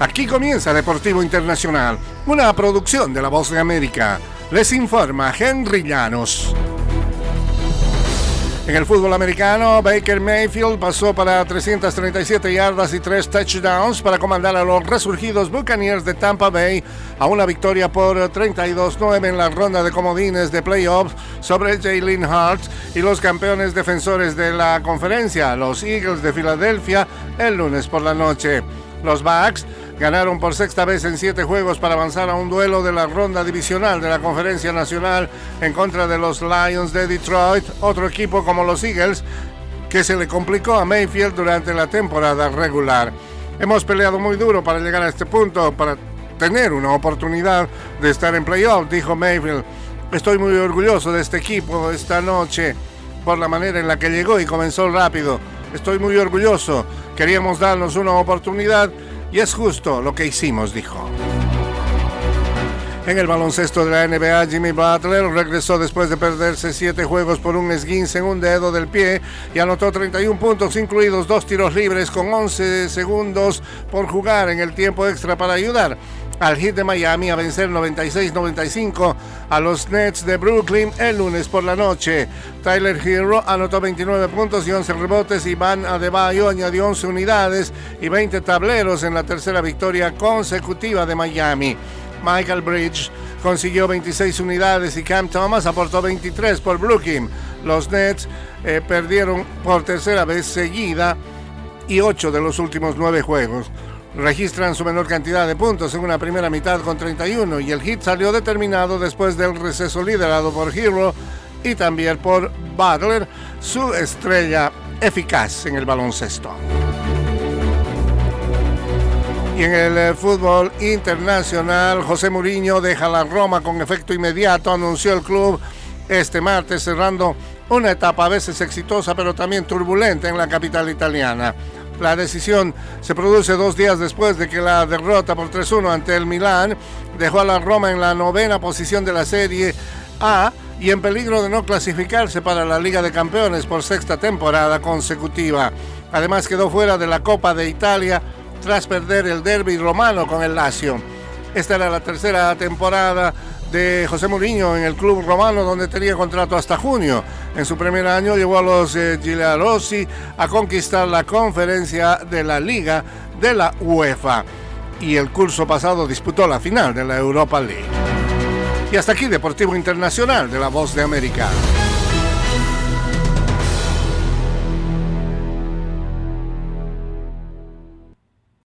Aquí comienza Deportivo Internacional, una producción de La Voz de América. Les informa Henry Llanos. En el fútbol americano, Baker Mayfield pasó para 337 yardas y 3 touchdowns para comandar a los resurgidos Buccaneers de Tampa Bay a una victoria por 32-9 en la ronda de comodines de playoffs sobre Jalen Hart y los campeones defensores de la conferencia, los Eagles de Filadelfia, el lunes por la noche. Los Bucks ganaron por sexta vez en siete juegos para avanzar a un duelo de la ronda divisional de la Conferencia Nacional en contra de los Lions de Detroit, otro equipo como los Eagles que se le complicó a Mayfield durante la temporada regular. Hemos peleado muy duro para llegar a este punto, para tener una oportunidad de estar en playoff, dijo Mayfield. Estoy muy orgulloso de este equipo esta noche por la manera en la que llegó y comenzó rápido. Estoy muy orgulloso. Queríamos darnos una oportunidad y es justo lo que hicimos, dijo. En el baloncesto de la NBA, Jimmy Butler regresó después de perderse siete juegos por un esguince en un dedo del pie y anotó 31 puntos, incluidos dos tiros libres con 11 segundos por jugar en el tiempo extra para ayudar al Heat de Miami a vencer 96-95 a los Nets de Brooklyn el lunes por la noche. Tyler Hero anotó 29 puntos y 11 rebotes y Van Adebayo añadió 11 unidades y 20 tableros en la tercera victoria consecutiva de Miami. Michael Bridge consiguió 26 unidades y Cam Thomas aportó 23 por Brooklyn. Los Nets eh, perdieron por tercera vez seguida y 8 de los últimos 9 juegos registran su menor cantidad de puntos en una primera mitad con 31 y el hit salió determinado después del receso liderado por Hero y también por Butler, su estrella eficaz en el baloncesto. Y en el eh, fútbol internacional, José Mourinho deja la Roma con efecto inmediato, anunció el club este martes, cerrando una etapa a veces exitosa pero también turbulenta en la capital italiana. La decisión se produce dos días después de que la derrota por 3-1 ante el Milán dejó a la Roma en la novena posición de la Serie A y en peligro de no clasificarse para la Liga de Campeones por sexta temporada consecutiva. Además quedó fuera de la Copa de Italia tras perder el derby romano con el Lazio. Esta era la tercera temporada de José Mourinho en el club romano donde tenía contrato hasta junio. En su primer año llevó a los eh, a conquistar la conferencia de la Liga de la UEFA y el curso pasado disputó la final de la Europa League. Y hasta aquí Deportivo Internacional de la Voz de América.